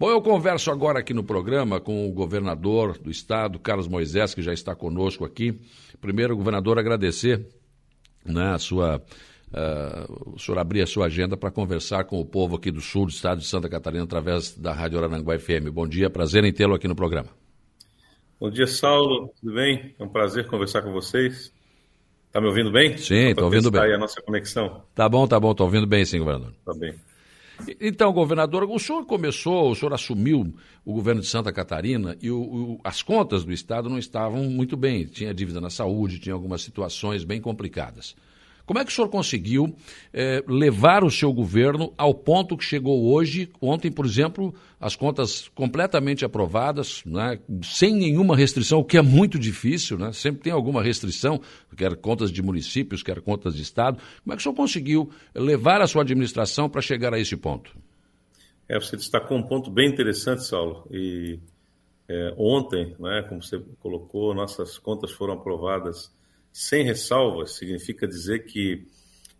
Bom, eu converso agora aqui no programa com o governador do estado, Carlos Moisés, que já está conosco aqui. Primeiro, governador, agradecer né, a sua Uh, o senhor abrir a sua agenda para conversar com o povo aqui do sul do estado de Santa Catarina através da Rádio Arananguá FM. Bom dia, prazer em tê-lo aqui no programa. Bom dia, Saulo. Tudo bem? É um prazer conversar com vocês. Está me ouvindo bem? Sim, estou ouvindo bem. aí a nossa conexão. Tá bom, tá bom, estou ouvindo bem sim, governador. Tá bem. Então, governador, o senhor começou, o senhor assumiu o governo de Santa Catarina e o, o, as contas do Estado não estavam muito bem. Tinha dívida na saúde, tinha algumas situações bem complicadas. Como é que o senhor conseguiu eh, levar o seu governo ao ponto que chegou hoje? Ontem, por exemplo, as contas completamente aprovadas, né, sem nenhuma restrição, o que é muito difícil, né? sempre tem alguma restrição, quer contas de municípios, quer contas de Estado. Como é que o senhor conseguiu levar a sua administração para chegar a esse ponto? É, você destacou um ponto bem interessante, Saulo. E é, ontem, né, como você colocou, nossas contas foram aprovadas sem ressalvas significa dizer que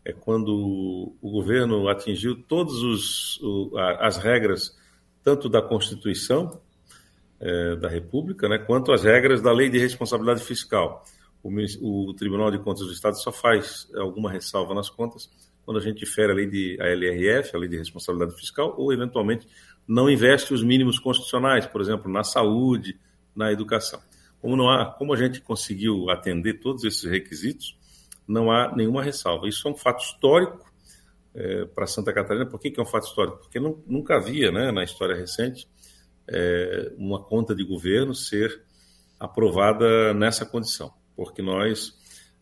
é quando o governo atingiu todas as regras, tanto da Constituição é, da República, né, quanto as regras da Lei de Responsabilidade Fiscal. O, o, Tribunal de Contas do Estado só faz alguma ressalva nas contas quando a gente difere a lei de a LRF, a Lei de Responsabilidade Fiscal, ou eventualmente não investe os mínimos constitucionais, por exemplo, na saúde, na educação. Como, não há, como a gente conseguiu atender todos esses requisitos, não há nenhuma ressalva. Isso é um fato histórico é, para Santa Catarina. Por que, que, é um fato histórico? Porque não, nunca havia, né, na história recente, é, uma conta de governo ser aprovada nessa condição, porque nós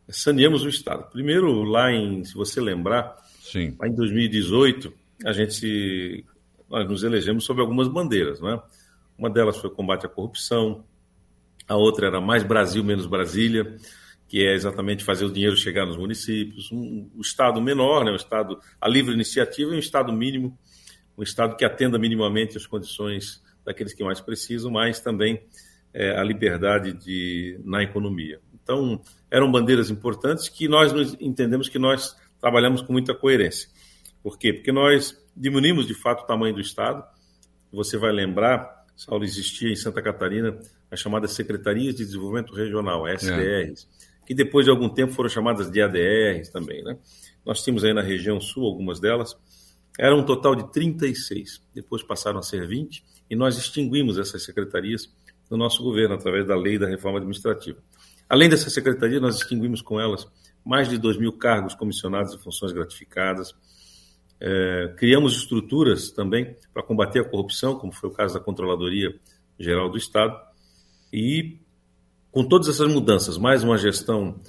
saneamos o Estado. Primeiro, lá em, se você lembrar, Sim. lá em 2018, a gente, nós nos elegemos sob algumas bandeiras, né? Uma delas foi o combate à corrupção, a outra era Mais Brasil, Menos Brasília, que é exatamente fazer o dinheiro chegar nos municípios, um, um Estado menor, né, um Estado, a livre iniciativa e um Estado mínimo, um Estado que atenda minimamente as condições daqueles que mais precisam, mas também é, a liberdade de, na economia. Então, eram bandeiras importantes que nós entendemos que nós trabalhamos com muita coerência. Por quê? Porque nós diminuímos, de fato, o tamanho do Estado. Você vai lembrar, Saulo, existia em Santa Catarina as chamadas Secretarias de Desenvolvimento Regional, SDRs, é. que depois de algum tempo foram chamadas de ADRs também. Né? Nós tínhamos aí na região sul algumas delas, era um total de 36, depois passaram a ser 20, e nós extinguimos essas secretarias no nosso governo, através da lei da reforma administrativa. Além dessas secretarias, nós extinguimos com elas mais de 2 mil cargos comissionados e funções gratificadas, é, criamos estruturas também para combater a corrupção, como foi o caso da Controladoria Geral do Estado, e com todas essas mudanças, mais uma gestão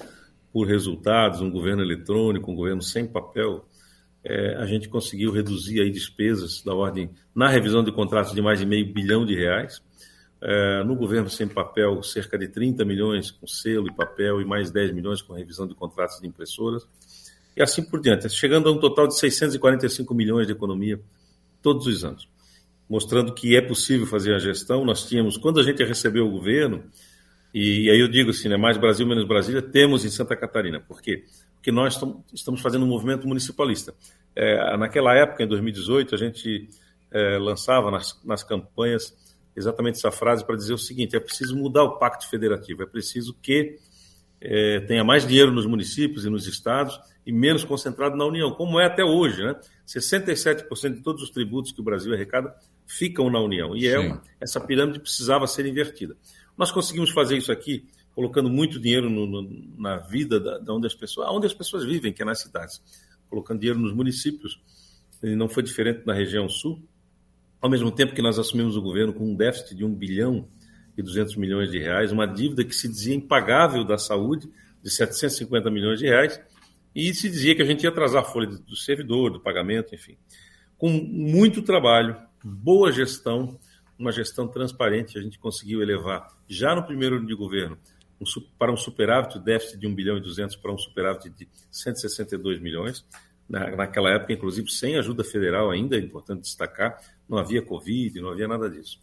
por resultados, um governo eletrônico, um governo sem papel, é, a gente conseguiu reduzir aí despesas da ordem, na revisão de contratos, de mais de meio bilhão de reais. É, no governo sem papel, cerca de 30 milhões com selo e papel e mais 10 milhões com revisão de contratos de impressoras. E assim por diante, chegando a um total de 645 milhões de economia todos os anos mostrando que é possível fazer a gestão. Nós tínhamos, quando a gente recebeu o governo, e aí eu digo assim, né, mais Brasil, menos Brasília, temos em Santa Catarina. Por quê? Porque nós estamos fazendo um movimento municipalista. É, naquela época, em 2018, a gente é, lançava nas, nas campanhas exatamente essa frase para dizer o seguinte: é preciso mudar o pacto federativo, é preciso que é, tenha mais dinheiro nos municípios e nos estados e menos concentrado na União, como é até hoje. Né? 67% de todos os tributos que o Brasil arrecada ficam na União. E é uma, essa pirâmide precisava ser invertida. Nós conseguimos fazer isso aqui colocando muito dinheiro no, no, na vida da, da, onde as pessoas, onde as pessoas vivem, que é nas cidades, colocando dinheiro nos municípios. E não foi diferente na região sul. Ao mesmo tempo que nós assumimos o governo com um déficit de 1 bilhão e 200 milhões de reais, uma dívida que se dizia impagável da saúde, de 750 milhões de reais, e se dizia que a gente ia atrasar a folha do servidor, do pagamento, enfim. Com muito trabalho, boa gestão, uma gestão transparente, a gente conseguiu elevar já no primeiro ano de governo um, para um superávit, o déficit de 1 bilhão e 200 para um superávit de 162 milhões. Na, naquela época, inclusive, sem ajuda federal ainda, é importante destacar, não havia Covid, não havia nada disso.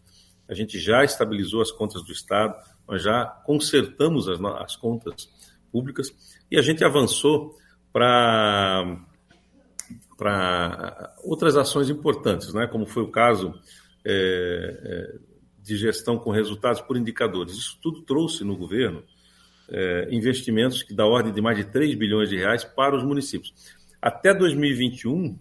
A gente já estabilizou as contas do Estado, nós já consertamos as, as contas públicas e a gente avançou para para outras ações importantes, né? como foi o caso é, é, de gestão com resultados por indicadores. Isso tudo trouxe no governo é, investimentos que da ordem de mais de 3 bilhões de reais para os municípios. Até 2021,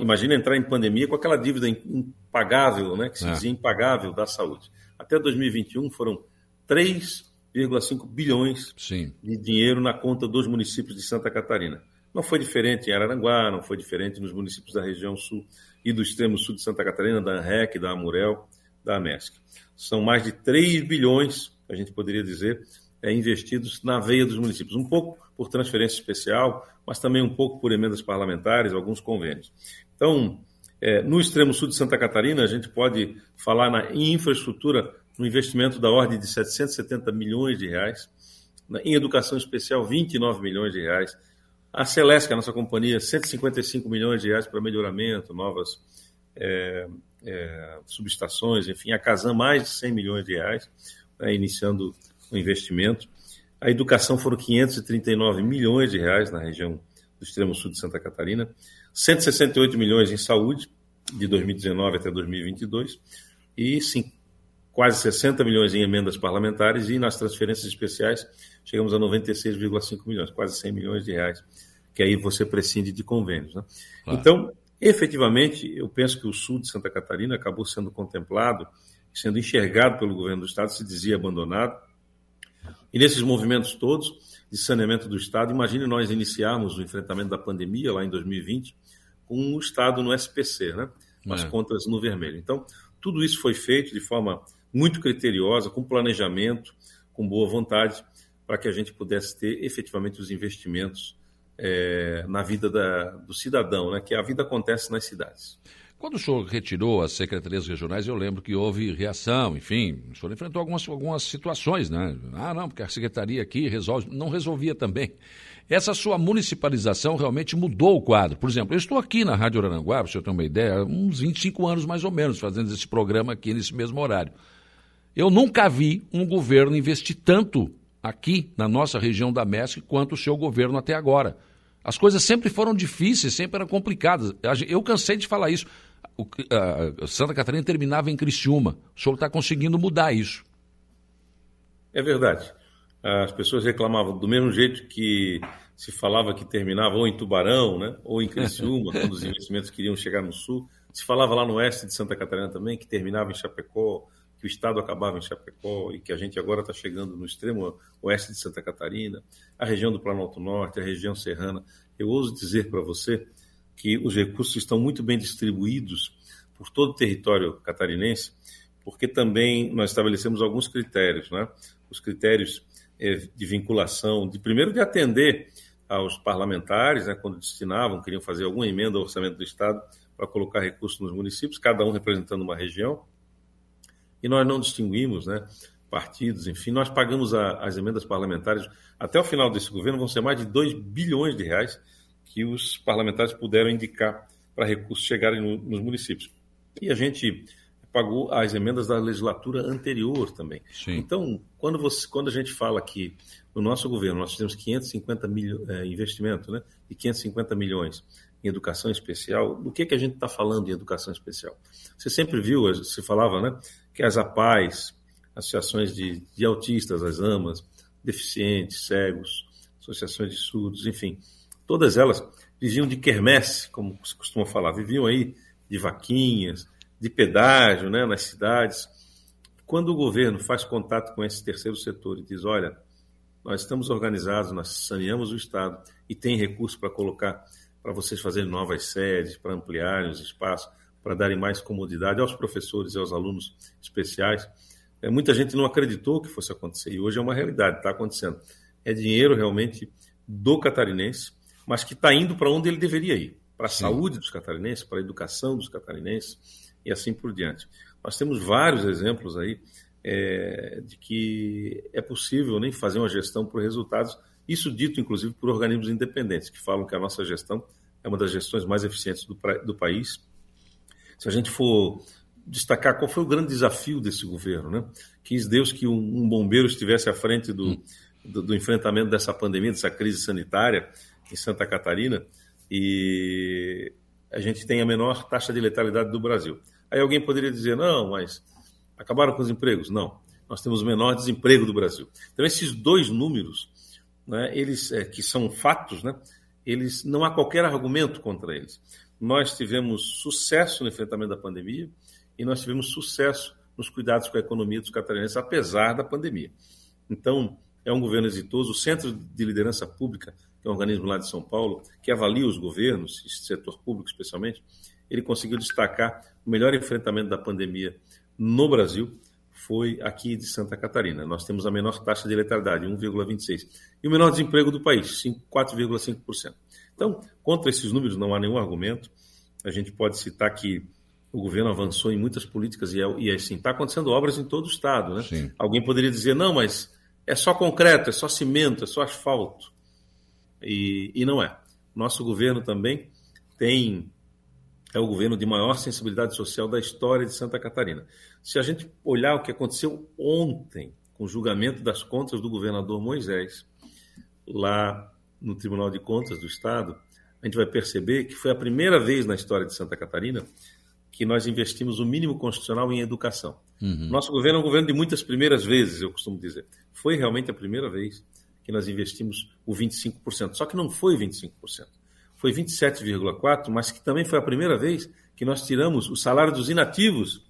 imagina entrar em pandemia com aquela dívida impagável, né, que se é. dizia impagável da saúde. Até 2021 foram 3,5 bilhões Sim. de dinheiro na conta dos municípios de Santa Catarina. Não foi diferente em Araranguá, não foi diferente nos municípios da região sul e do extremo sul de Santa Catarina, da ANREC, da Amurel, da AMESC. São mais de 3 bilhões, a gente poderia dizer, é, investidos na veia dos municípios. Um pouco por transferência especial, mas também um pouco por emendas parlamentares, alguns convênios. Então, é, no extremo sul de Santa Catarina, a gente pode falar na infraestrutura, no investimento da ordem de 770 milhões de reais, em educação especial, 29 milhões de reais. A Celeste, a nossa companhia, 155 milhões de reais para melhoramento, novas é, é, subestações, enfim, a Casan, mais de 100 milhões de reais, né, iniciando o investimento. A educação foram 539 milhões de reais na região do extremo sul de Santa Catarina, 168 milhões em saúde, de 2019 até 2022, e sim, quase 60 milhões em emendas parlamentares, e nas transferências especiais chegamos a 96,5 milhões, quase 100 milhões de reais, que aí você prescinde de convênios. Né? Claro. Então, efetivamente, eu penso que o sul de Santa Catarina acabou sendo contemplado, sendo enxergado pelo governo do Estado, se dizia abandonado, e nesses movimentos todos de saneamento do Estado, imagine nós iniciarmos o enfrentamento da pandemia lá em 2020 com o Estado no SPC, né? com as é. contas no vermelho. Então, tudo isso foi feito de forma muito criteriosa, com planejamento, com boa vontade, para que a gente pudesse ter efetivamente os investimentos é, na vida da, do cidadão, né? que a vida acontece nas cidades. Quando o senhor retirou as secretarias regionais, eu lembro que houve reação, enfim, o senhor enfrentou algumas, algumas situações, né? Ah, não, porque a secretaria aqui resolve, não resolvia também. Essa sua municipalização realmente mudou o quadro. Por exemplo, eu estou aqui na Rádio Aranguá, para o senhor ter uma ideia, uns 25 anos mais ou menos, fazendo esse programa aqui nesse mesmo horário. Eu nunca vi um governo investir tanto aqui na nossa região da MESC quanto o seu governo até agora. As coisas sempre foram difíceis, sempre eram complicadas. Eu cansei de falar isso o, a Santa Catarina terminava em Criciúma. O senhor está conseguindo mudar isso. É verdade. As pessoas reclamavam do mesmo jeito que se falava que terminava ou em Tubarão, né, ou em Criciúma, quando os investimentos queriam chegar no sul. Se falava lá no oeste de Santa Catarina também que terminava em Chapecó, que o estado acabava em Chapecó e que a gente agora está chegando no extremo oeste de Santa Catarina, a região do Planalto Norte, a região serrana. Eu ouso dizer para você que os recursos estão muito bem distribuídos por todo o território catarinense, porque também nós estabelecemos alguns critérios, né? Os critérios é, de vinculação, de primeiro de atender aos parlamentares, né, quando destinavam, queriam fazer alguma emenda ao orçamento do Estado para colocar recursos nos municípios, cada um representando uma região. E nós não distinguimos, né, partidos, enfim, nós pagamos a, as emendas parlamentares. Até o final desse governo vão ser mais de 2 bilhões de reais que os parlamentares puderam indicar para recursos chegarem no, nos municípios. E a gente pagou as emendas da legislatura anterior também. Sim. Então, quando, você, quando a gente fala que no nosso governo nós temos 550 milhões é, investimento, né, e 550 milhões em educação especial, do que, que a gente está falando em educação especial? Você sempre viu, se falava, né, que as APAES, associações de, de autistas, as AMAs, deficientes, cegos, associações de surdos, enfim, Todas elas viviam de quermesse, como se costuma falar, viviam aí de vaquinhas, de pedágio né, nas cidades. Quando o governo faz contato com esse terceiro setor e diz: olha, nós estamos organizados, nós saneamos o Estado e tem recurso para colocar, para vocês fazerem novas sedes, para ampliarem os espaços, para darem mais comodidade aos professores e aos alunos especiais. É, muita gente não acreditou que fosse acontecer e hoje é uma realidade, está acontecendo. É dinheiro realmente do catarinense mas que está indo para onde ele deveria ir para a saúde dos catarinenses, para a educação dos catarinenses e assim por diante. Nós temos vários exemplos aí é, de que é possível nem fazer uma gestão por resultados, isso dito inclusive por organismos independentes, que falam que a nossa gestão é uma das gestões mais eficientes do, do país. Se a gente for destacar qual foi o grande desafio desse governo, né? Quis Deus que um, um bombeiro estivesse à frente do, do, do enfrentamento dessa pandemia, dessa crise sanitária, em Santa Catarina, e a gente tem a menor taxa de letalidade do Brasil. Aí alguém poderia dizer, não, mas acabaram com os empregos. Não, nós temos o menor desemprego do Brasil. Então, esses dois números, né, eles, é, que são fatos, né, eles não há qualquer argumento contra eles. Nós tivemos sucesso no enfrentamento da pandemia e nós tivemos sucesso nos cuidados com a economia dos catarinenses, apesar da pandemia. Então, é um governo exitoso. O Centro de Liderança Pública, que é um organismo lá de São Paulo, que avalia os governos, setor público especialmente, ele conseguiu destacar o melhor enfrentamento da pandemia no Brasil foi aqui de Santa Catarina. Nós temos a menor taxa de letalidade, 1,26%, e o menor desemprego do país, 4,5%. Então, contra esses números não há nenhum argumento. A gente pode citar que o governo avançou em muitas políticas e, é, e é assim, está acontecendo obras em todo o estado. Né? Sim. Alguém poderia dizer, não, mas é só concreto, é só cimento, é só asfalto. E, e não é. Nosso governo também tem é o governo de maior sensibilidade social da história de Santa Catarina. Se a gente olhar o que aconteceu ontem com o julgamento das contas do governador Moisés, lá no Tribunal de Contas do Estado, a gente vai perceber que foi a primeira vez na história de Santa Catarina que nós investimos o mínimo constitucional em educação. Uhum. Nosso governo é um governo de muitas primeiras vezes, eu costumo dizer. Foi realmente a primeira vez que nós investimos o 25%. Só que não foi 25% foi 27,4%, mas que também foi a primeira vez que nós tiramos o salário dos inativos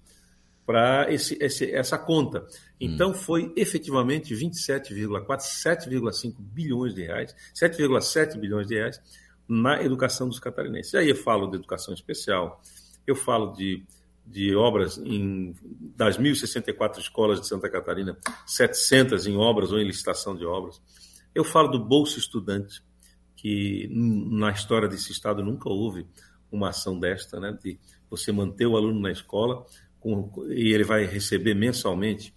para essa conta. Então, hum. foi efetivamente 27,4, 7,5 bilhões de reais, 7,7 bilhões de reais na educação dos catarinenses. E aí eu falo de educação especial, eu falo de, de obras em, das 1.064 escolas de Santa Catarina, 700 em obras ou em licitação de obras. Eu falo do Bolsa Estudante, que na história desse Estado nunca houve uma ação desta, né, de você manter o aluno na escola com, e ele vai receber mensalmente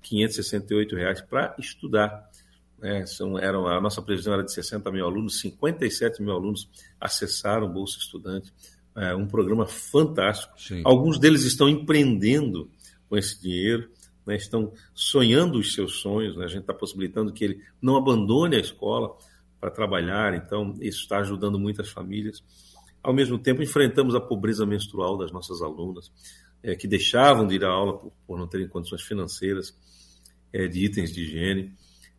568 reais para estudar. Né, são, eram, a nossa previsão era de 60 mil alunos, 57 mil alunos acessaram o Bolsa Estudante, é um programa fantástico. Sim. Alguns deles estão empreendendo com esse dinheiro, né, estão sonhando os seus sonhos, né, a gente está possibilitando que ele não abandone a escola, para trabalhar, então isso está ajudando muitas famílias. Ao mesmo tempo, enfrentamos a pobreza menstrual das nossas alunas, é, que deixavam de ir à aula por, por não terem condições financeiras é, de itens de higiene.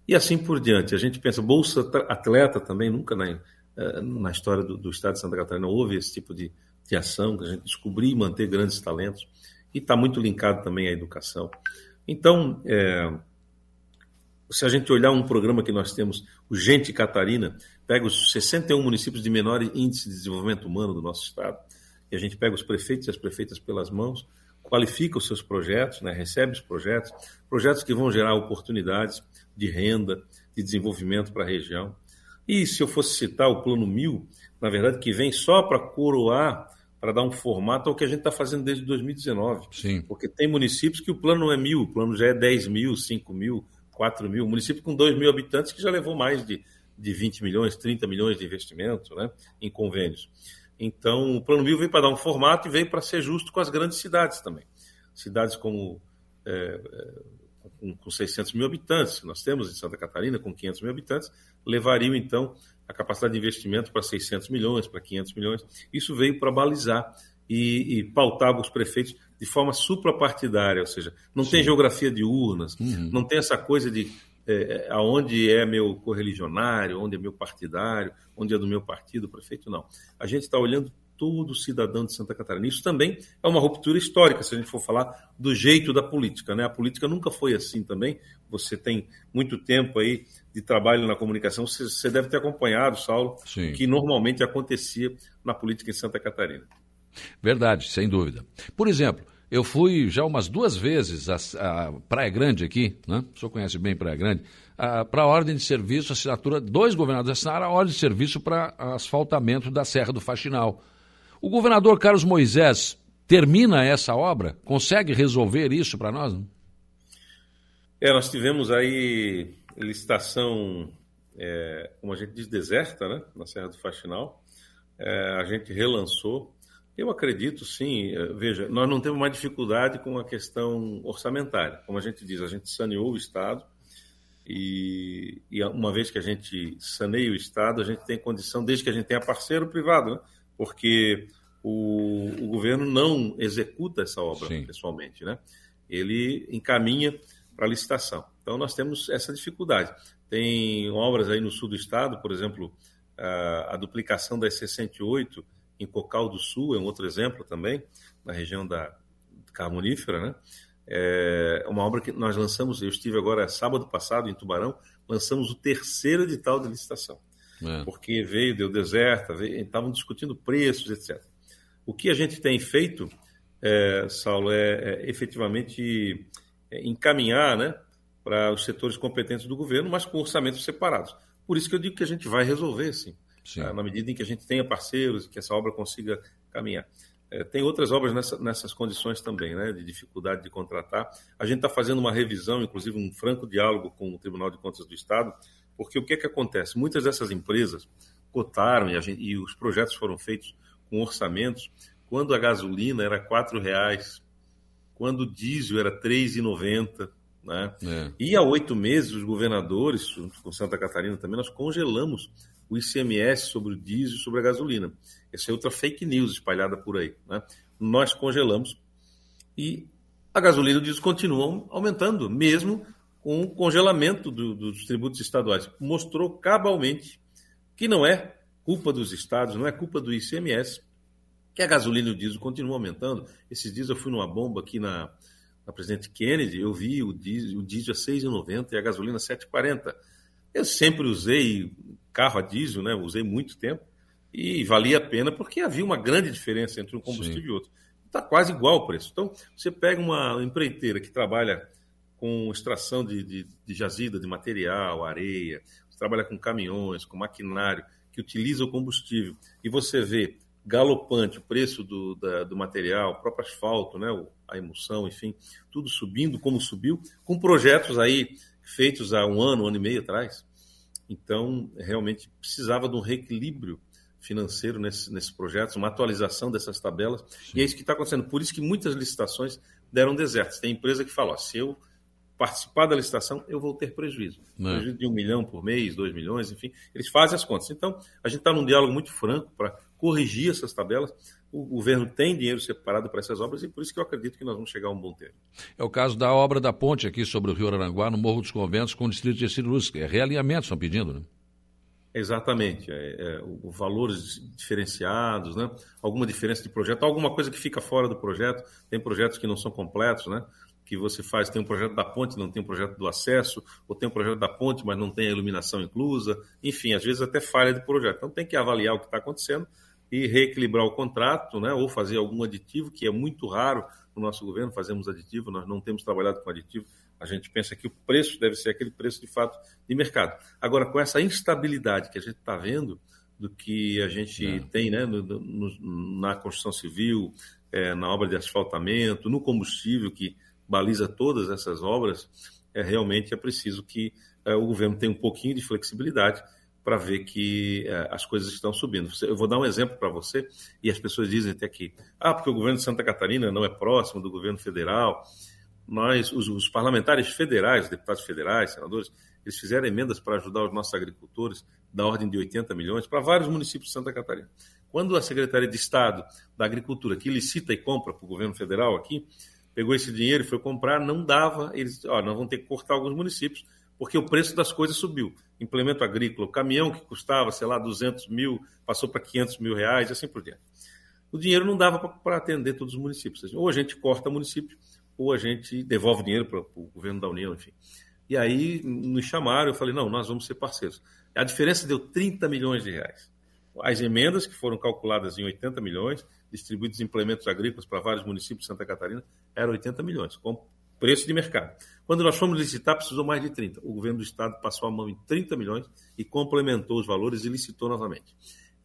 E assim por diante. A gente pensa, Bolsa Atleta também, nunca na, é, na história do, do, Estado de Santa Catarina houve esse tipo de, de ação, que a gente descobrir e manter grandes talentos. E está muito linkado também à educação. Então, é, se a gente olhar um programa que nós temos, o Gente Catarina, pega os 61 municípios de menor índice de desenvolvimento humano do nosso estado, e a gente pega os prefeitos e as prefeitas pelas mãos, qualifica os seus projetos, né, recebe os projetos, projetos que vão gerar oportunidades de renda, de desenvolvimento para a região. E se eu fosse citar o Plano Mil, na verdade, que vem só para coroar, para dar um formato ao que a gente está fazendo desde 2019. Sim. Porque tem municípios que o plano não é mil, o plano já é 10 mil, 5 mil, 4 mil, município com 2 mil habitantes que já levou mais de, de 20 milhões, 30 milhões de investimento né, em convênios. Então, o Plano Mil veio para dar um formato e veio para ser justo com as grandes cidades também. Cidades como é, é com, com 600 mil habitantes, nós temos em Santa Catarina, com 500 mil habitantes, levariam então a capacidade de investimento para 600 milhões, para 500 milhões. Isso veio para balizar e, e pautar os prefeitos de forma suprapartidária, ou seja, não Sim. tem geografia de urnas, uhum. não tem essa coisa de é, é, aonde é meu correligionário, onde é meu partidário, onde é do meu partido, prefeito, não. A gente está olhando todo cidadão de Santa Catarina. Isso também é uma ruptura histórica, se a gente for falar do jeito da política. Né? A política nunca foi assim também. Você tem muito tempo aí de trabalho na comunicação, você deve ter acompanhado, Saulo, Sim. que normalmente acontecia na política em Santa Catarina. Verdade, sem dúvida. Por exemplo, eu fui já umas duas vezes a, Praia Grande aqui, né? o senhor conhece bem Praia Grande, para a ordem de serviço, assinatura, dois governadores assinaram a ordem de serviço para asfaltamento da Serra do Faxinal. O governador Carlos Moisés termina essa obra? Consegue resolver isso para nós? É, nós tivemos aí licitação, é, como a gente diz, deserta, né? na Serra do Faxinal. É, a gente relançou eu acredito, sim. Eh, veja, nós não temos mais dificuldade com a questão orçamentária. Como a gente diz, a gente saneou o Estado e, e uma vez que a gente saneia o Estado, a gente tem condição, desde que a gente tenha parceiro privado, né? porque o, o governo não executa essa obra Sim. pessoalmente, né? Ele encaminha para licitação. Então nós temos essa dificuldade. Tem obras aí no sul do estado, por exemplo, a, a duplicação da E68 em Cocal do Sul é um outro exemplo também, na região da Carbonífera, né? É uma obra que nós lançamos, eu estive agora sábado passado em Tubarão, lançamos o terceiro edital de licitação. É. Porque veio, deu deserta, veio, estavam discutindo preços, etc. O que a gente tem feito, é, Saulo, é, é efetivamente é, encaminhar né, para os setores competentes do governo, mas com orçamentos separados. Por isso que eu digo que a gente vai resolver, sim. Tá? na medida em que a gente tenha parceiros e que essa obra consiga caminhar. É, tem outras obras nessa, nessas condições também, né, de dificuldade de contratar. A gente está fazendo uma revisão, inclusive um franco diálogo com o Tribunal de Contas do Estado, porque o que é que acontece? Muitas dessas empresas cotaram e, gente, e os projetos foram feitos com orçamentos quando a gasolina era R$ reais, quando o diesel era R$ 3,90. Né? É. E há oito meses, os governadores, com Santa Catarina também, nós congelamos o ICMS sobre o diesel sobre a gasolina. Essa é outra fake news espalhada por aí. Né? Nós congelamos e a gasolina e o diesel continuam aumentando, mesmo com o congelamento do, dos tributos estaduais. Mostrou cabalmente que não é culpa dos estados, não é culpa do ICMS, que a gasolina e o diesel continuam aumentando. Esses dias eu fui numa bomba aqui na, na Presidente Kennedy, eu vi o diesel, o diesel a 6,90 e a gasolina a 7,40. Eu sempre usei carro a diesel, né? Usei muito tempo e valia a pena porque havia uma grande diferença entre um combustível Sim. e outro. Está quase igual o preço. Então, você pega uma empreiteira que trabalha com extração de, de, de jazida, de material, areia, você trabalha com caminhões, com maquinário, que utiliza o combustível, e você vê galopante o preço do, da, do material, o próprio asfalto, né, a emulsão, enfim, tudo subindo como subiu, com projetos aí feitos há um ano, um ano e meio atrás. Então, realmente precisava de um reequilíbrio financeiro nesses nesse projetos, uma atualização dessas tabelas, Sim. e é isso que está acontecendo. Por isso que muitas licitações deram desertos. Tem empresa que fala, ó, se eu participar da licitação, eu vou ter prejuízo. Não. É. Prejuízo de um milhão por mês, dois milhões, enfim, eles fazem as contas. Então, a gente está num diálogo muito franco para corrigir essas tabelas. O governo tem dinheiro separado para essas obras e por isso que eu acredito que nós vamos chegar a um bom termo. É o caso da obra da ponte aqui sobre o Rio Aranguá, no Morro dos Conventos, com o distrito de Luz. É realinhamento, estão pedindo, né? Exatamente. É, é, o, valores diferenciados, né? alguma diferença de projeto, alguma coisa que fica fora do projeto. Tem projetos que não são completos, né? que você faz, tem um projeto da ponte, não tem um projeto do acesso, ou tem um projeto da ponte, mas não tem a iluminação inclusa. Enfim, às vezes até falha do projeto. Então tem que avaliar o que está acontecendo e reequilibrar o contrato, né, ou fazer algum aditivo, que é muito raro no nosso governo, fazemos aditivo, nós não temos trabalhado com aditivo, a gente pensa que o preço deve ser aquele preço de fato de mercado. Agora, com essa instabilidade que a gente está vendo, do que a gente é. tem né, no, no, na construção civil, é, na obra de asfaltamento, no combustível que baliza todas essas obras, é, realmente é preciso que é, o governo tenha um pouquinho de flexibilidade para ver que é, as coisas estão subindo. Eu vou dar um exemplo para você, e as pessoas dizem até que, ah, porque o governo de Santa Catarina não é próximo do governo federal. Nós, os, os parlamentares federais, deputados federais, senadores, eles fizeram emendas para ajudar os nossos agricultores da ordem de 80 milhões para vários municípios de Santa Catarina. Quando a Secretaria de Estado da Agricultura, que licita e compra para o governo federal aqui, pegou esse dinheiro e foi comprar, não dava, eles, ó, nós vamos ter que cortar alguns municípios, porque o preço das coisas subiu. Implemento agrícola, o caminhão que custava, sei lá, 200 mil, passou para 500 mil reais, e assim por diante. O dinheiro não dava para atender todos os municípios. Ou a gente corta município, ou a gente devolve dinheiro para o governo da União, enfim. E aí nos chamaram, eu falei, não, nós vamos ser parceiros. A diferença deu 30 milhões de reais. As emendas, que foram calculadas em 80 milhões, distribuídos em implementos agrícolas para vários municípios de Santa Catarina, eram 80 milhões, preço de mercado. Quando nós fomos licitar, precisou mais de 30. O governo do estado passou a mão em 30 milhões e complementou os valores e licitou novamente.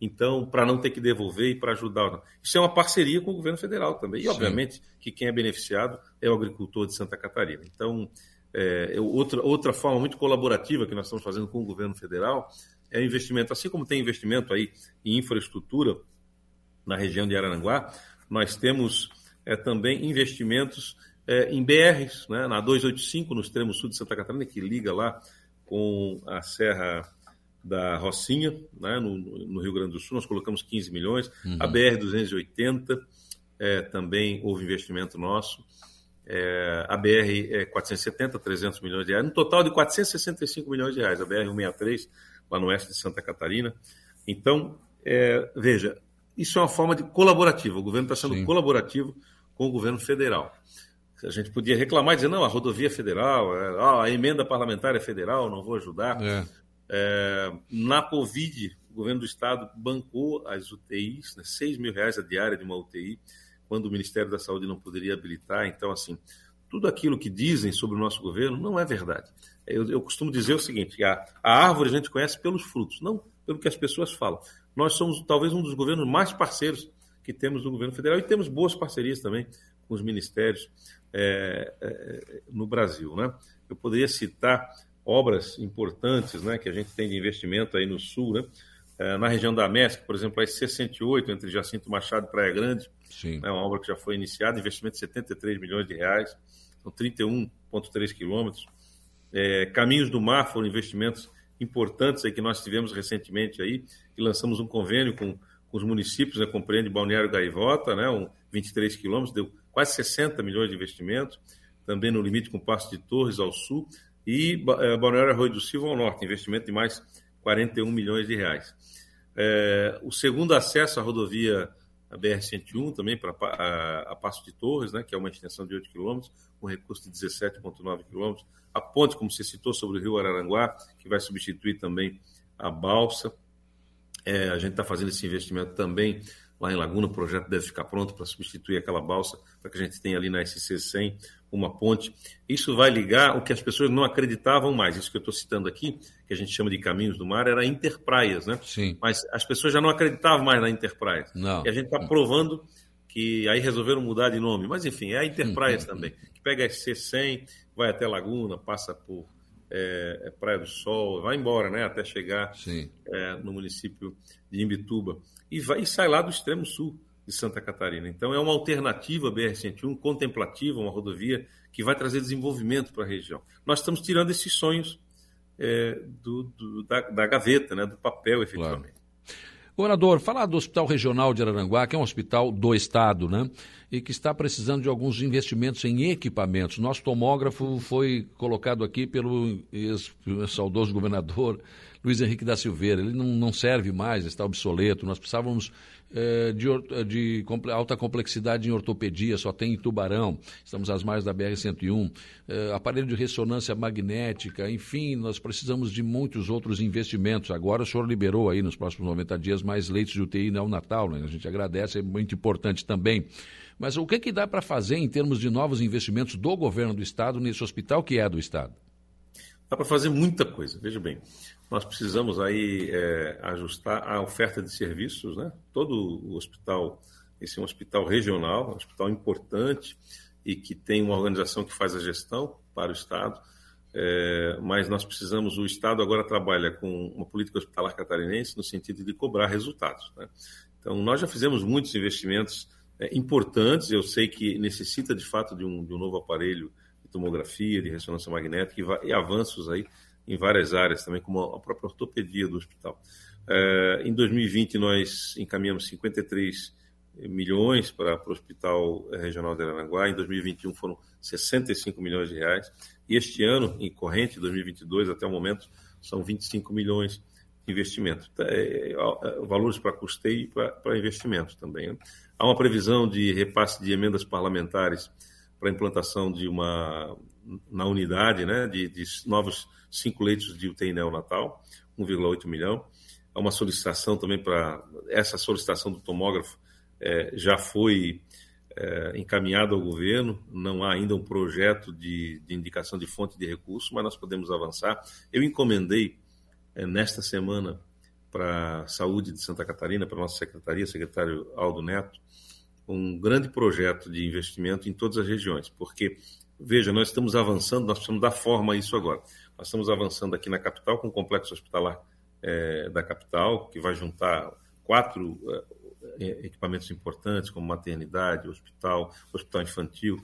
Então, para não ter que devolver e para ajudar. Isso é uma parceria com o governo federal também. E, Sim. obviamente, que quem é beneficiado é o agricultor de Santa Catarina. Então, é, outra, outra forma muito colaborativa que nós estamos fazendo com o governo federal é o investimento, assim como tem investimento aí em infraestrutura na região de Araranguá, nós temos é, também investimentos é, em BRs, né, na 285, no extremo sul de Santa Catarina, que liga lá com a Serra da Rocinha, né, no, no, Rio Grande do Sul, nós colocamos 15 milhões. Uhum. A BR-280 é, também houve investimento nosso. É, a BR é 470, 300 milhões de reais, no total de 465 milhões de reais, a BR-163, lá no oeste de Santa Catarina. Então, é, veja, isso é uma forma de colaborativa, o governo está sendo Sim. colaborativo com o governo federal. A gente podia reclamar e dizer, não, a rodovia é federal, é, a emenda parlamentar é federal, não vou ajudar. É. É, na Covid, o governo do Estado bancou as UTIs, né, 6 mil reais a diária de uma UTI, quando o Ministério da Saúde não poderia habilitar. Então, assim, tudo aquilo que dizem sobre o nosso governo não é verdade. Eu, eu costumo dizer o seguinte: a, a árvore a gente conhece pelos frutos, não pelo que as pessoas falam. Nós somos talvez um dos governos mais parceiros que temos no governo federal e temos boas parcerias também com os ministérios é, é, no Brasil. Né? Eu poderia citar obras importantes né, que a gente tem de investimento aí no sul, né? É, na região da MESC, por exemplo, a S68, entre Jacinto Machado e Praia Grande, é uma obra que já foi iniciada, investimento de 73 milhões de reais, são 31,3 quilômetros. É, Caminhos do Mar foram investimentos importantes aí que nós tivemos recentemente aí, e lançamos um convênio com, com os municípios, né, compreende Balneário Gaivota, né, um 23 quilômetros, deu quase 60 milhões de investimentos, também no limite com Passo de Torres ao sul, e é, Balneário Arroio do Silva ao norte, investimento de mais 41 milhões de reais. É, o segundo acesso à rodovia BR-101, também para a, a Passo de Torres, né, que é uma extensão de 8 quilômetros, com recurso de 17,9 quilômetros. A ponte, como você citou, sobre o rio Araranguá, que vai substituir também a balsa. É, a gente está fazendo esse investimento também lá em Laguna, o projeto deve ficar pronto para substituir aquela balsa, para que a gente tenha ali na SC100 uma ponte. Isso vai ligar o que as pessoas não acreditavam mais. Isso que eu estou citando aqui, que a gente chama de caminhos do mar, era Interpraias, né? Sim. Mas as pessoas já não acreditavam mais na Interpraias. Não. E a gente está provando que aí resolveram mudar de nome. Mas enfim, é a Interpraias também, que pega a SC100, vai até Laguna, passa por é, é Praia do Sol, vai embora, né? Até chegar é, no município de Imbituba. E, vai, e sai lá do extremo sul de Santa Catarina. Então, é uma alternativa BR-101 contemplativa, uma rodovia que vai trazer desenvolvimento para a região. Nós estamos tirando esses sonhos é, do, do, da, da, gaveta, né, do papel, efetivamente. Claro. Governador, falar do Hospital Regional de Araranguá, que é um hospital do Estado, né? E que está precisando de alguns investimentos em equipamentos. Nosso tomógrafo foi colocado aqui pelo saudoso governador Luiz Henrique da Silveira. Ele não, não serve mais, está obsoleto. Nós precisávamos de, de, alta complexidade em ortopedia, só tem em Tubarão, estamos às margens da BR-101, é, aparelho de ressonância magnética, enfim, nós precisamos de muitos outros investimentos. Agora o senhor liberou aí nos próximos 90 dias mais leitos de UTI neonatal, né? a gente agradece, é muito importante também. Mas o que, que dá para fazer em termos de novos investimentos do governo do Estado nesse hospital que é do Estado? Dá para fazer muita coisa, veja bem nós precisamos aí é, ajustar a oferta de serviços, né? Todo o hospital, esse é um hospital regional, um hospital importante e que tem uma organização que faz a gestão para o Estado, é, mas nós precisamos, o Estado agora trabalha com uma política hospitalar catarinense no sentido de cobrar resultados. Né? Então, nós já fizemos muitos investimentos é, importantes, eu sei que necessita de fato de um, de um novo aparelho de tomografia, de ressonância magnética e, e avanços aí em várias áreas também, como a própria ortopedia do hospital. É, em 2020, nós encaminhamos 53 milhões para, para o Hospital Regional de Aranaguá, em 2021 foram 65 milhões de reais, e este ano, em corrente, 2022, até o momento, são 25 milhões de investimento. É, é, é, valores para custeio e para, para também. Né? Há uma previsão de repasse de emendas parlamentares para implantação de uma, na unidade, né, de, de novos cinco leitos de UTI neonatal, 1,8 milhão. Há uma solicitação também para. Essa solicitação do tomógrafo é, já foi é, encaminhada ao governo, não há ainda um projeto de, de, indicação de fonte de recurso, mas nós podemos avançar. Eu encomendei é, nesta semana para a Saúde de Santa Catarina, para a nossa secretaria, secretário Aldo Neto, um grande projeto de investimento em todas as regiões, porque, veja, nós estamos avançando, nós precisamos dar forma a isso agora. Nós estamos avançando aqui na capital com o complexo hospitalar é, da capital, que vai juntar quatro é, equipamentos importantes, como maternidade, hospital, hospital infantil,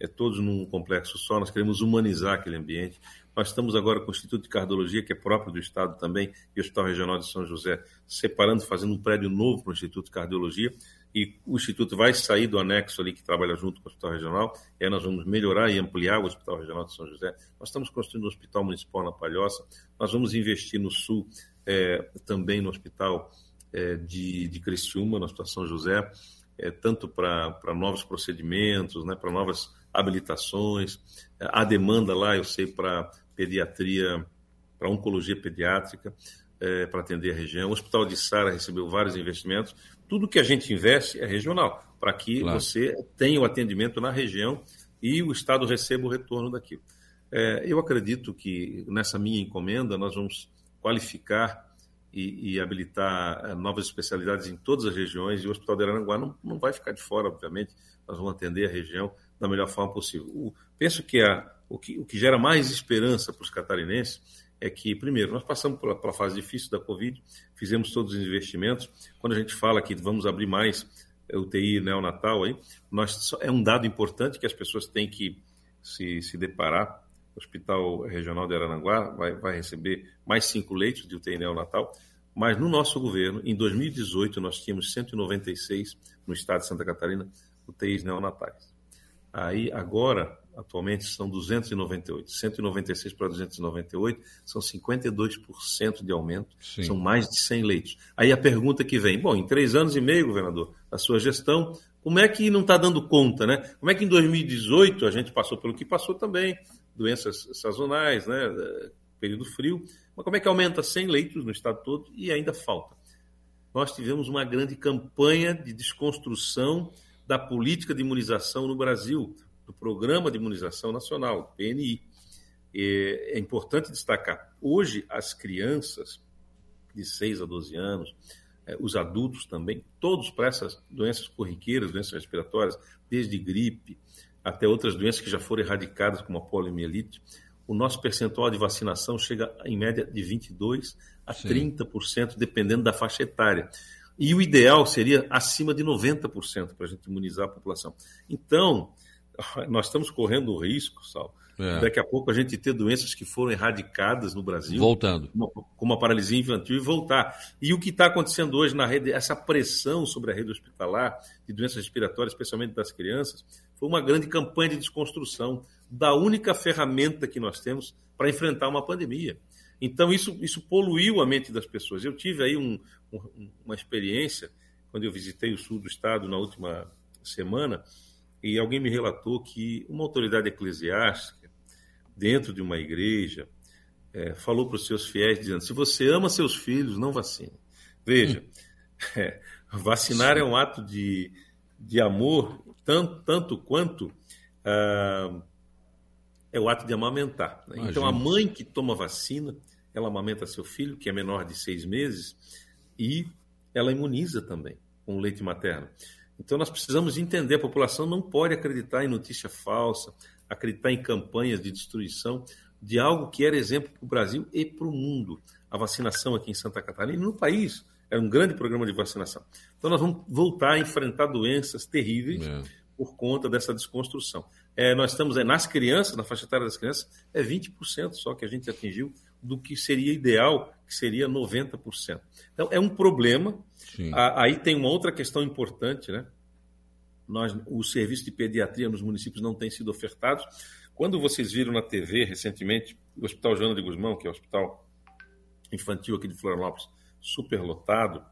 é, todos num complexo só, nós queremos humanizar aquele ambiente. Nós estamos agora com o Instituto de Cardiologia, que é próprio do Estado também, e o Hospital Regional de São José, separando, fazendo um prédio novo para o Instituto de Cardiologia, e o Instituto vai sair do anexo ali que trabalha junto com o Hospital Regional, e aí nós vamos melhorar e ampliar o Hospital Regional de São José. Nós estamos construindo um Hospital Municipal na Palhoça, nós vamos investir no Sul, é, também no Hospital é, de, de Criciúma, no Hospital São José, é, tanto para novos procedimentos, né, para novas habilitações. Há demanda lá, eu sei, para pediatria, para oncologia pediátrica, para atender a região. O Hospital de Sara recebeu vários investimentos. Tudo que a gente investe é regional, para que claro. você tenha o atendimento na região e o Estado receba o retorno daquilo. É, eu acredito que nessa minha encomenda nós vamos qualificar e, e, habilitar eh, novas especialidades em todas as regiões e o Hospital de Aranguá não, não vai ficar de fora, obviamente. Nós vamos atender a região da melhor forma possível. O, penso que, a, o que o que gera mais esperança para os catarinenses é que, primeiro, nós passamos pela, pela fase difícil da Covid, fizemos todos os investimentos. Quando a gente fala que vamos abrir mais eh, UTI neonatal, aí, nós, é um dado importante que as pessoas têm que se, se deparar o Hospital Regional de Aranaguá vai, vai receber mais cinco leitos de UTI neonatal, mas no nosso governo, em 2018, nós tínhamos 196 no estado de Santa Catarina UTIs neonatais. Aí, agora, atualmente, são 298. 196 para 298 são 52% de aumento, Sim. são mais de 100 leitos. Aí a pergunta que vem: bom, em três anos e meio, governador, a sua gestão, como é que não está dando conta, né? Como é que em 2018 a gente passou pelo que passou também, doenças sazonais, né, período frio, mas como é que aumenta 100 leitos no estado todo e ainda falta? Nós tivemos uma grande campanha de desconstrução da política de imunização no Brasil, do Programa de Imunização Nacional, PNI. É importante destacar, hoje as crianças de 6 a 12 anos, é, os adultos também, todos para essas doenças corriqueiras, doenças respiratórias, desde gripe, até outras doenças que já foram erradicadas, como a poliomielite, o nosso percentual de vacinação chega em média de 22% a Sim. 30%, dependendo da faixa etária. E o ideal seria acima de 90% para a gente imunizar a população. Então, nós estamos correndo o risco, Sal, é. daqui a pouco a gente ter doenças que foram erradicadas no Brasil. Voltando. Como a paralisia infantil e voltar. E o que está acontecendo hoje na rede, essa pressão sobre a rede hospitalar de doenças respiratórias, especialmente das crianças, foi uma grande campanha de desconstrução da única ferramenta que nós temos para enfrentar uma pandemia. Então, isso, isso poluiu a mente das pessoas. Eu tive aí um, um, uma experiência, quando eu visitei o sul do estado na última semana, e alguém me relatou que uma autoridade eclesiástica, dentro de uma igreja, é, falou para os seus fiéis, dizendo: se você ama seus filhos, não vacine. Veja, é, vacinar é um ato de, de amor tanto, tanto quanto ah, é o ato de amamentar. Né? Então, a mãe que toma vacina, ela amamenta seu filho, que é menor de seis meses, e ela imuniza também com o leite materno. Então, nós precisamos entender: a população não pode acreditar em notícia falsa, acreditar em campanhas de destruição de algo que era exemplo para o Brasil e para o mundo. A vacinação aqui em Santa Catarina no país era um grande programa de vacinação. Então, nós vamos voltar a enfrentar doenças terríveis é. por conta dessa desconstrução. É, nós estamos é, nas crianças, na faixa etária das crianças, é 20% só que a gente atingiu do que seria ideal, que seria 90%. Então, é um problema. A, aí tem uma outra questão importante, né? Nós, o serviço de pediatria nos municípios não tem sido ofertado. Quando vocês viram na TV recentemente, o Hospital Joana de Guzmão, que é o hospital infantil aqui de Florianópolis, superlotado,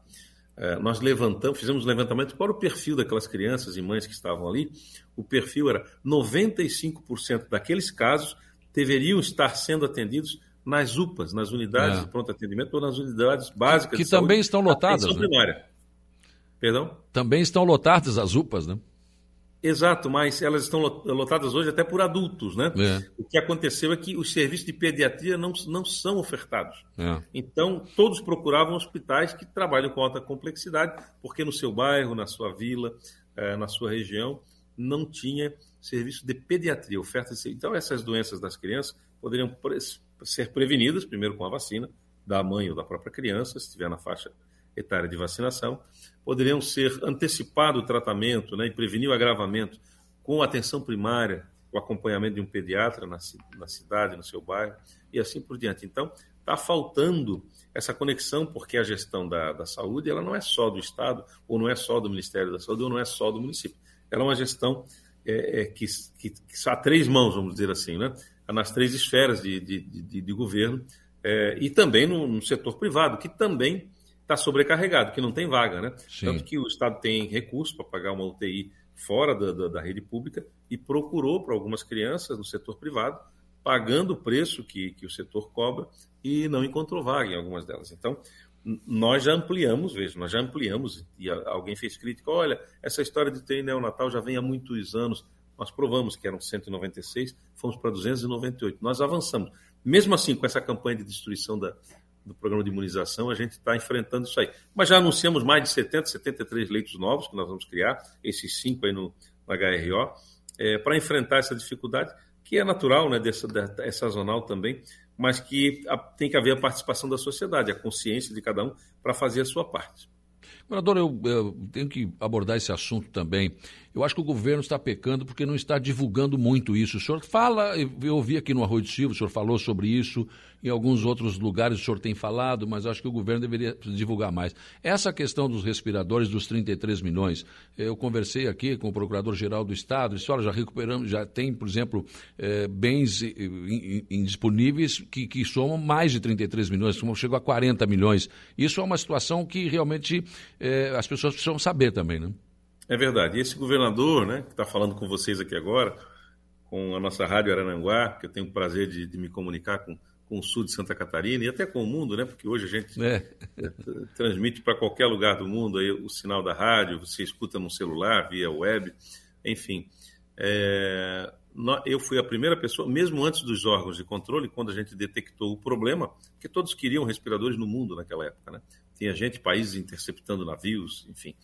é, nós levantamos, fizemos um levantamento para o perfil daquelas crianças e mães que estavam ali. O perfil era 95% daqueles casos deveriam estar sendo atendidos nas UPAs, nas unidades é. de pronto atendimento ou nas unidades básicas. Que, que também estão lotadas. Né? Perdão? Também estão lotadas as UPAs, né? Exato, mas elas estão lotadas hoje até por adultos, né? É. O que aconteceu é que os serviços de pediatria não, não são ofertados. É. Então, todos procuravam hospitais que trabalham com alta complexidade, porque no seu bairro, na sua vila, eh, na sua região, não tinha serviço de pediatria, oferta de... Então, essas doenças das crianças poderiam ser prevenidas, primeiro com a vacina da mãe ou da própria criança, se estiver na faixa etária de vacinação, poderiam ser antecipado o tratamento né, e prevenir o agravamento com atenção primária o acompanhamento de um pediatra na, na cidade, no seu bairro, e assim por diante. Então, está faltando essa conexão, porque a gestão da, da saúde ela não é só do Estado, ou não é só do Ministério da Saúde, ou não é só do município. Ela é uma gestão é, é, que, que, que há três mãos, vamos dizer assim, né? Nas três esferas de, de, de, de governo, é, e também no, no, setor privado, que também está sobrecarregado, que não tem vaga. Né? Tanto que o Estado tem recurso para pagar uma UTI fora da, da, da rede pública e procurou para algumas crianças no setor privado, pagando o preço que, que o setor cobra e não encontrou vaga em algumas delas. Então, nós já ampliamos, veja, nós já ampliamos, e alguém fez crítica, olha, essa história de ter neonatal já vem há muitos anos, nós provamos que eram 196, fomos para 298, nós avançamos. Mesmo assim, com essa campanha de destruição da, do programa de imunização, a gente está enfrentando isso aí. Mas já anunciamos mais de 70, 73 leitos novos que nós vamos criar, esses cinco aí no, no HRO, é, para enfrentar essa dificuldade, que é natural, né, dessa, é sazonal também, mas que tem que haver a participação da sociedade, a consciência de cada um para fazer a sua parte. Governador, eu, eu, tenho que abordar esse assunto também. Eu acho que o governo está pecando porque não está divulgando muito isso. O senhor fala, eu ouvi aqui no Arroio de Silva, o senhor falou sobre isso, em alguns outros lugares o senhor tem falado, mas acho que o governo deveria divulgar mais. Essa questão dos respiradores dos 33 milhões, eu conversei aqui com o Procurador-Geral do Estado, disse, olha, já recuperamos, já tem, por exemplo, é, bens indisponíveis que, que somam mais de 33 milhões, chegou a 40 milhões. Isso é uma situação que realmente é, as pessoas precisam saber também, né? É verdade. E esse governador, né, que está falando com vocês aqui agora, com a nossa Rádio Arananguá, que eu tenho o prazer de, de me comunicar com, com o sul de Santa Catarina e até com o mundo, né? Porque hoje a gente é. transmite para qualquer lugar do mundo aí o sinal da rádio, você escuta no celular, via web, enfim. É, eu fui a primeira pessoa, mesmo antes dos órgãos de controle, quando a gente detectou o problema, que todos queriam respiradores no mundo naquela época, né? Tinha gente, países interceptando navios, enfim.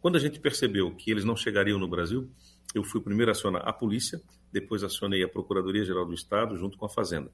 Quando a gente percebeu que eles não chegariam no Brasil, eu fui primeiro acionar a polícia, depois acionei a Procuradoria-Geral do Estado junto com a Fazenda.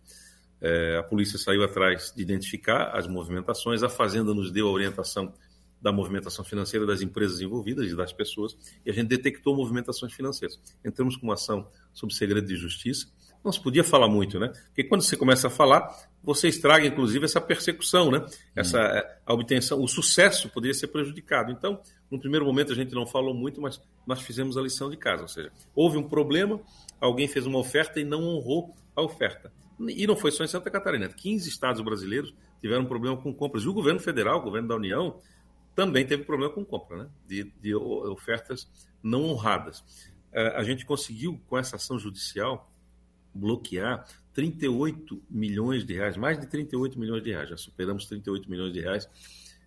É, a polícia saiu atrás de identificar as movimentações, a Fazenda nos deu a orientação da movimentação financeira das empresas envolvidas e das pessoas, e a gente detectou movimentações financeiras. Entramos com uma ação sob segredo de justiça. Não se podia falar muito, né? Porque quando você começa a falar, você estraga, inclusive, essa persecução, né? Essa a obtenção, o sucesso poderia ser prejudicado. Então, no primeiro momento a gente não falou muito, mas nós fizemos a lição de casa, ou seja, houve um problema, alguém fez uma oferta e não honrou a oferta. E não foi só em Santa Catarina, 15 estados brasileiros tiveram problema com compras. E o governo federal, o governo da União, também teve problema com compra, né? de, de ofertas não honradas. É, a gente conseguiu, com essa ação judicial, bloquear 38 milhões de reais, mais de 38 milhões de reais, já superamos 38 milhões de reais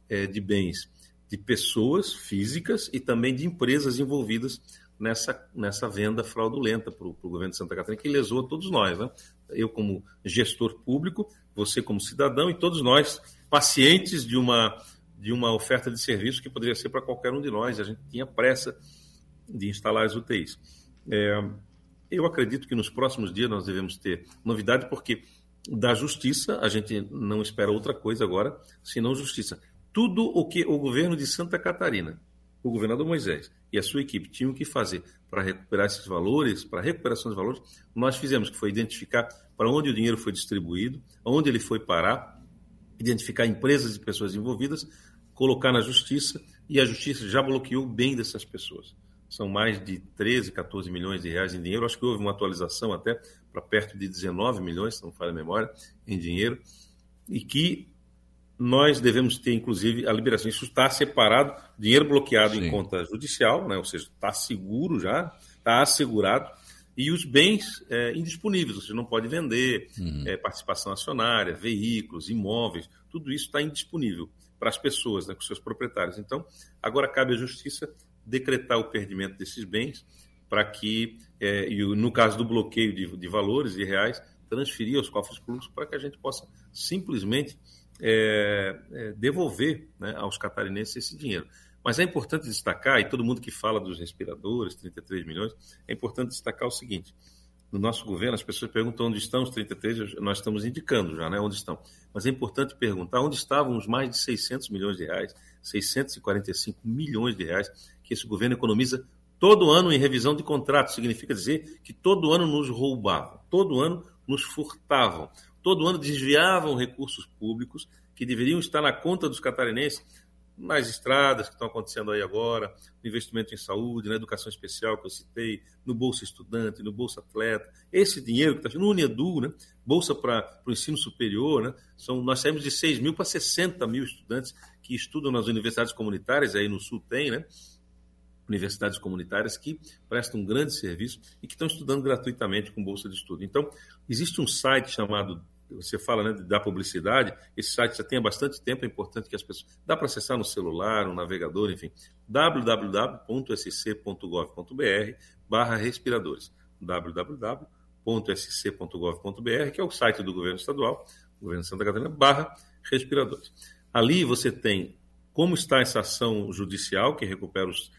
é, de bens de pessoas físicas e também de empresas envolvidas nessa, nessa venda fraudulenta para o governo de Santa Catarina, que lesou a todos nós. Né? Eu, como gestor público, você, como cidadão, e todos nós, pacientes de uma, de uma oferta de serviço que poderia ser para qualquer um de nós. A gente tinha pressa de instalar as UTIs. É, eu acredito que nos próximos dias nós devemos ter novidade, porque da justiça a gente não espera outra coisa agora, senão justiça tudo o que o governo de Santa Catarina, o governador Moisés e a sua equipe tinham que fazer para recuperar esses valores, para a recuperação dos valores, nós fizemos, que foi identificar para onde o dinheiro foi distribuído, onde ele foi parar, identificar empresas e pessoas envolvidas, colocar na justiça, e a justiça já bloqueou bem dessas pessoas. São mais de 13, 14 milhões de reais em dinheiro. Acho que houve uma atualização até para perto de 19 milhões, se não falha a memória, em dinheiro, e que nós devemos ter, inclusive, a liberação. Isso está separado, dinheiro bloqueado Sim. em conta judicial, né? ou seja, está seguro já, está assegurado, e os bens é, indisponíveis, você não pode vender, uhum. é, participação acionária, veículos, imóveis, tudo isso está indisponível para as pessoas, né, com seus proprietários. Então, agora cabe à justiça decretar o perdimento desses bens para que, é, e no caso do bloqueio de, de valores e reais, transferir aos cofres públicos para que a gente possa simplesmente é, é, devolver né, aos catarinenses esse dinheiro. Mas é importante destacar, e todo mundo que fala dos respiradores, 33 milhões, é importante destacar o seguinte: no nosso governo, as pessoas perguntam onde estão os 33, nós estamos indicando já né, onde estão. Mas é importante perguntar onde estavam os mais de 600 milhões de reais, 645 milhões de reais, que esse governo economiza Todo ano em revisão de contrato significa dizer que todo ano nos roubavam, todo ano nos furtavam, todo ano desviavam recursos públicos que deveriam estar na conta dos catarinenses nas estradas que estão acontecendo aí agora, no investimento em saúde, na educação especial que eu citei, no Bolsa Estudante, no Bolsa Atleta. Esse dinheiro que está no Unedu, né? Bolsa para o ensino superior, né? São, nós saímos de 6 mil para 60 mil estudantes que estudam nas universidades comunitárias, aí no Sul tem, né? Universidades comunitárias que prestam um grande serviço e que estão estudando gratuitamente com bolsa de estudo. Então, existe um site chamado você fala né, da publicidade, esse site já tem há bastante tempo, é importante que as pessoas. Dá para acessar no celular, no navegador, enfim. www.sc.gov.br barra respiradores. www.sc.gov.br, que é o site do governo estadual, governo de Santa Catarina, barra respiradores. Ali você tem como está essa ação judicial, que recupera os,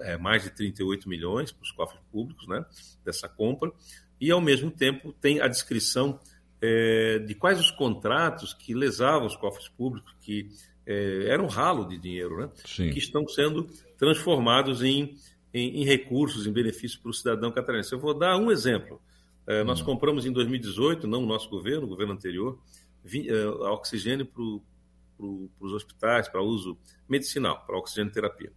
é, mais de 38 milhões para os cofres públicos né, dessa compra, e ao mesmo tempo tem a descrição é, de quais os contratos que lesavam os cofres públicos, que é, eram um ralo de dinheiro, né? que estão sendo transformados em, em, em recursos, em benefícios para o cidadão catarinense. Eu vou dar um exemplo. É, nós hum. compramos em 2018, não o nosso governo, o governo anterior, vi, é, oxigênio para pro, os hospitais, para uso medicinal, para oxigênio terapia.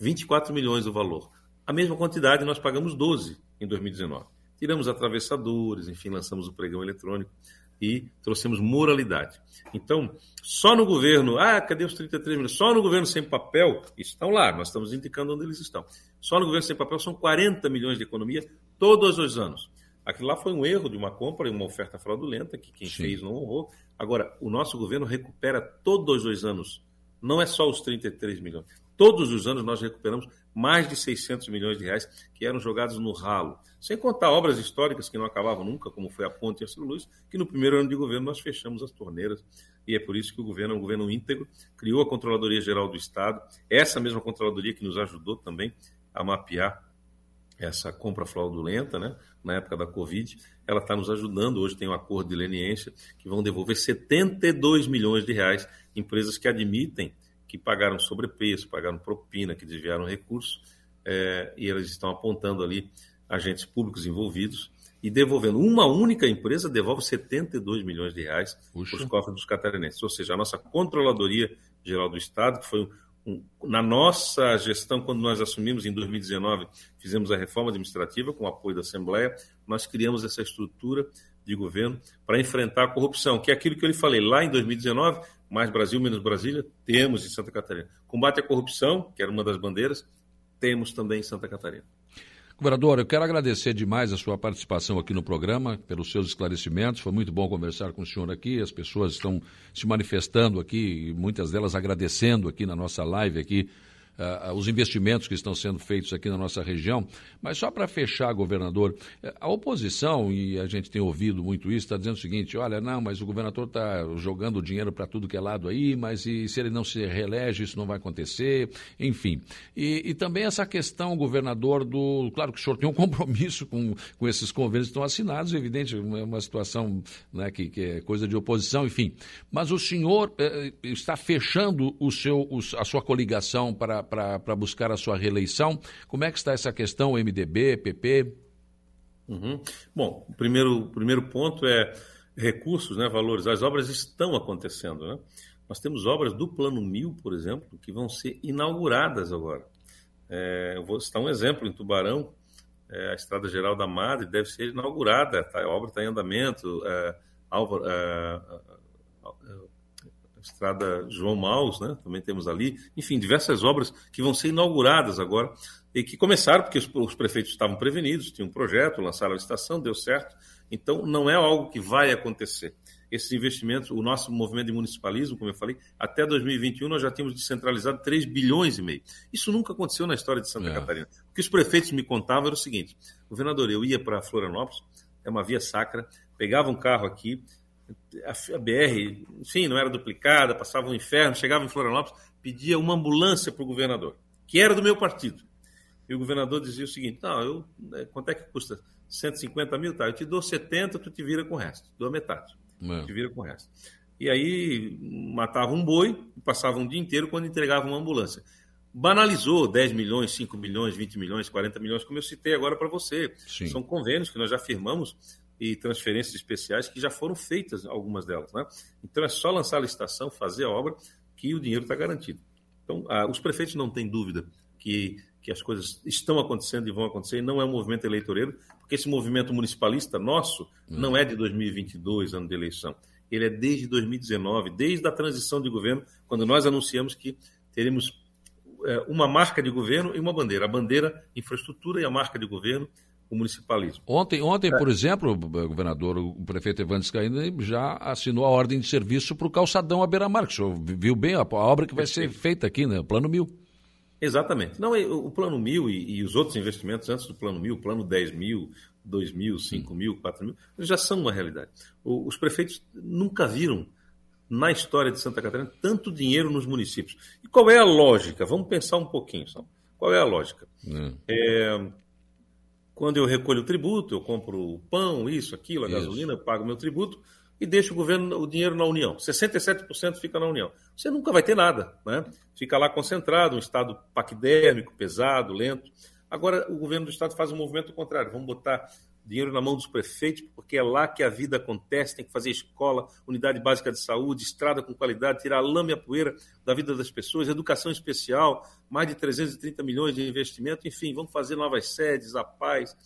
24 milhões o valor. A mesma quantidade nós pagamos 12 em 2019. Tiramos atravessadores, enfim, lançamos o pregão eletrônico e trouxemos moralidade. Então, só no governo, ah, cadê os 33 milhões? Só no governo sem papel, estão lá, nós estamos indicando onde eles estão. Só no governo sem papel são 40 milhões de economia todos os anos. Aquilo lá foi um erro de uma compra e uma oferta fraudulenta que quem Sim. fez não honrou. Agora, o nosso governo recupera todos os anos, não é só os 33 milhões. Todos os anos nós recuperamos mais de 600 milhões de reais que eram jogados no ralo. Sem contar obras históricas que não acabavam nunca, como foi a Ponte Arcelo Luz, que no primeiro ano de governo nós fechamos as torneiras. E é por isso que o governo é um governo íntegro, criou a Controladoria Geral do Estado, essa mesma Controladoria que nos ajudou também a mapear essa compra fraudulenta, né, na época da Covid, ela está nos ajudando. Hoje tem um acordo de leniência que vão devolver 72 milhões de reais empresas que admitem que pagaram sobrepreço, pagaram propina, que desviaram recursos, é, e elas estão apontando ali agentes públicos envolvidos e devolvendo. Uma única empresa devolve 72 milhões de reais para os cofres dos catarinenses. Ou seja, a nossa Controladoria Geral do Estado, que foi um, um, na nossa gestão, quando nós assumimos em 2019, fizemos a reforma administrativa com o apoio da Assembleia, nós criamos essa estrutura de governo para enfrentar a corrupção, que é aquilo que eu lhe falei lá em 2019, mais Brasil, menos Brasília, temos em Santa Catarina. Combate à corrupção, que era uma das bandeiras, temos também em Santa Catarina. Governador, eu quero agradecer demais a sua participação aqui no programa, pelos seus esclarecimentos. Foi muito bom conversar com o senhor aqui. As pessoas estão se manifestando aqui, muitas delas agradecendo aqui na nossa live aqui uh, os investimentos que estão sendo feitos aqui na nossa região. Mas só para fechar, governador, eh, a oposição, e a gente tem ouvido muito isso, está dizendo o seguinte: olha, não, mas o governador está jogando dinheiro para tudo que é lado aí, mas e, se ele não se reelege, isso não vai acontecer, enfim. E, e também essa questão, governador, do. Claro que o senhor tem um compromisso com, com esses convênios que estão assinados, evidente, é uma situação né, que, que é coisa de oposição, enfim. Mas o senhor está fechando o seu, a sua coligação para para buscar a sua reeleição. Como é que está essa questão, MDB, PP? Uhum. Bom, o primeiro, primeiro ponto é recursos, né, valores. As obras estão acontecendo. Né? Nós temos obras do Plano Mil, por exemplo, que vão ser inauguradas agora. É, eu vou citar um exemplo em Tubarão, é, a Estrada Geral da Madre deve ser inaugurada, tá, a obra está em andamento. É, Álvaro, é, Estrada João Maus, né? também temos ali, enfim, diversas obras que vão ser inauguradas agora e que começaram porque os, os prefeitos estavam prevenidos, tinham um projeto, lançaram a licitação, deu certo. Então, não é algo que vai acontecer. Esses investimentos, o nosso movimento de municipalismo, como eu falei, até 2021 nós já tínhamos descentralizado 3 bilhões e meio. Isso nunca aconteceu na história de Santa é. Catarina. O que os prefeitos me contavam era o seguinte: governador, eu ia para Florianópolis, é uma via sacra, pegava um carro aqui, a BR, enfim, não era duplicada, passava um inferno, chegava em Florianópolis, pedia uma ambulância para o governador, que era do meu partido. E o governador dizia o seguinte: não, eu, né, quanto é que custa? 150 mil? Tá, eu te dou 70, tu te vira com o resto. Dou a metade. É. Te vira com o resto. E aí matava um boi, passava um dia inteiro quando entregava uma ambulância. banalizou 10 milhões, 5 milhões, 20 milhões, 40 milhões, como eu citei agora para você. Sim. São convênios que nós já firmamos e transferências especiais que já foram feitas, algumas delas. Né? Então é só lançar a licitação, fazer a obra, que o dinheiro está garantido. Então, ah, os prefeitos não têm dúvida que, que as coisas estão acontecendo e vão acontecer, e não é um movimento eleitoreiro, porque esse movimento municipalista nosso não é de 2022, ano de eleição. Ele é desde 2019, desde a transição de governo, quando nós anunciamos que teremos é, uma marca de governo e uma bandeira. A bandeira, infraestrutura, e a marca de governo, o municipalismo. Ontem, ontem é. por exemplo, governador, o prefeito Evandro Scaini já assinou a ordem de serviço para o calçadão à beira-mar, que o senhor viu bem a, obra que vai ser feita aqui, né? O Plano Mil. Exatamente. Não, o Plano Mil e, e, os outros investimentos antes do Plano Mil, Plano 10 mil, 2 mil, 5 mil, 4 mil, já são uma realidade. O, os prefeitos nunca viram na história de Santa Catarina tanto dinheiro nos municípios. E qual é a lógica? Vamos pensar um pouquinho. Só. Qual é a lógica? Hum. É, quando eu recolho o tributo, eu compro pão, isso, aquilo, a isso. gasolina, pago meu tributo e deixo o governo, o dinheiro na União. 67% fica na União. Você nunca vai ter nada, né? Fica lá concentrado, um estado paquidérmico, pesado, lento. Agora o governo do estado faz um movimento contrário. Vamos botar dinheiro na mão dos prefeitos, porque é lá que a vida acontece, tem que fazer escola, unidade básica de saúde, estrada com qualidade, tirar a lama e a poeira da vida das pessoas, educação especial, mais de 330 milhões de investimento, enfim, vamos fazer novas sedes, a paz.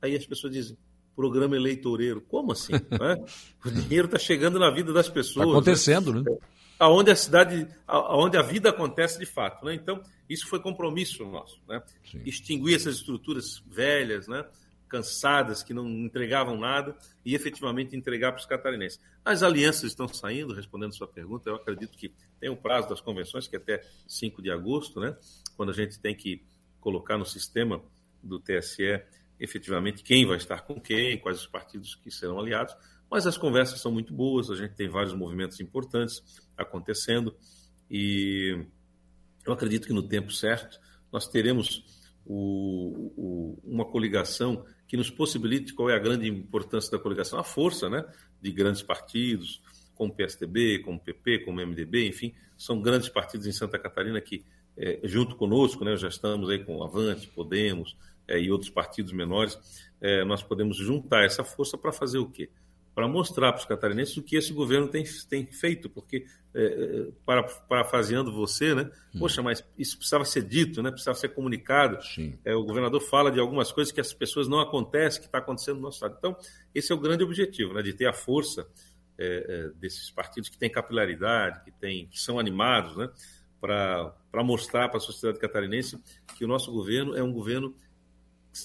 Aí as pessoas dizem, programa eleitoreiro. Como assim? Né? O dinheiro está chegando na vida das pessoas. Está acontecendo, né? né? Aonde a cidade, aonde a vida acontece de fato. Né? Então, isso foi compromisso nosso. Né? Extinguir essas estruturas velhas, né? Cansadas, que não entregavam nada, e efetivamente entregar para os catarinenses. As alianças estão saindo, respondendo sua pergunta, eu acredito que tem o um prazo das convenções, que é até 5 de agosto, né? quando a gente tem que colocar no sistema do TSE efetivamente quem vai estar com quem, quais os partidos que serão aliados, mas as conversas são muito boas, a gente tem vários movimentos importantes acontecendo e eu acredito que no tempo certo nós teremos o, o, uma coligação que nos possibilite qual é a grande importância da coligação, a força né, de grandes partidos, como o PSDB, como o PP, como o MDB, enfim, são grandes partidos em Santa Catarina que, é, junto conosco, né, já estamos aí com Avante, Podemos, é, e outros partidos menores, é, nós podemos juntar essa força para fazer o quê? Para mostrar para os catarinenses o que esse governo tem, tem feito, porque, é, é para, parafaseando você, né? Hum. Poxa, mas isso precisava ser dito, né? precisava ser comunicado. É, o governador fala de algumas coisas que as pessoas não acontecem, que está acontecendo no nosso estado. Então, esse é o grande objetivo, né? de ter a força é, é, desses partidos que têm capilaridade, que, tem, que são animados, né? para mostrar para a sociedade catarinense que o nosso governo é um governo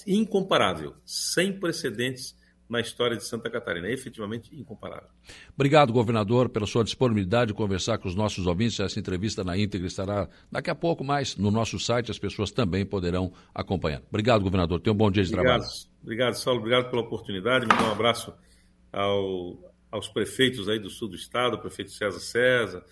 incomparável, sem precedentes na história de Santa Catarina, é efetivamente incomparável. Obrigado, governador, pela sua disponibilidade de conversar com os nossos ouvintes. Essa entrevista na íntegra estará daqui a pouco mais no nosso site, as pessoas também poderão acompanhar. Obrigado, governador. Tenha um bom dia de obrigado, trabalho. Obrigado, Saulo. Obrigado pela oportunidade. Um abraço ao, aos prefeitos aí do sul do estado, o prefeito César César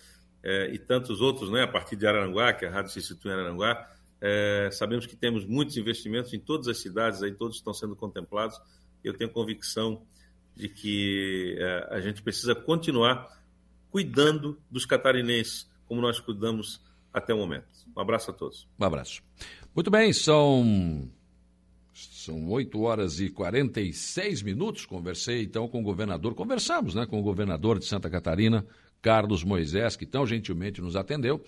é, e tantos outros, né, a partir de Araranguá, que a rádio se situa em Araranguá é, sabemos que temos muitos investimentos em todas as cidades, aí todos estão sendo contemplados. Eu tenho convicção de que é, a gente precisa continuar cuidando dos catarinenses, como nós cuidamos até o momento. Um abraço a todos. Um abraço. Muito bem, são são 8 horas e 46 minutos. Conversei então com o governador, conversamos né, com o governador de Santa Catarina, Carlos Moisés, que tão gentilmente nos atendeu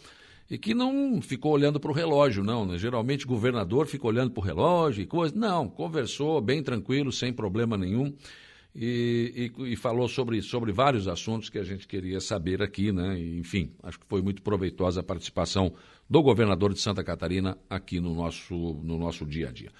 e que não ficou olhando para o relógio, não. Né? Geralmente governador fica olhando para o relógio e coisa. Não, conversou bem tranquilo, sem problema nenhum. E, e, e, falou sobre, sobre vários assuntos que a gente queria saber aqui, né? E, enfim, acho que foi muito proveitosa a participação do governador de Santa Catarina aqui no nosso, no nosso dia a dia.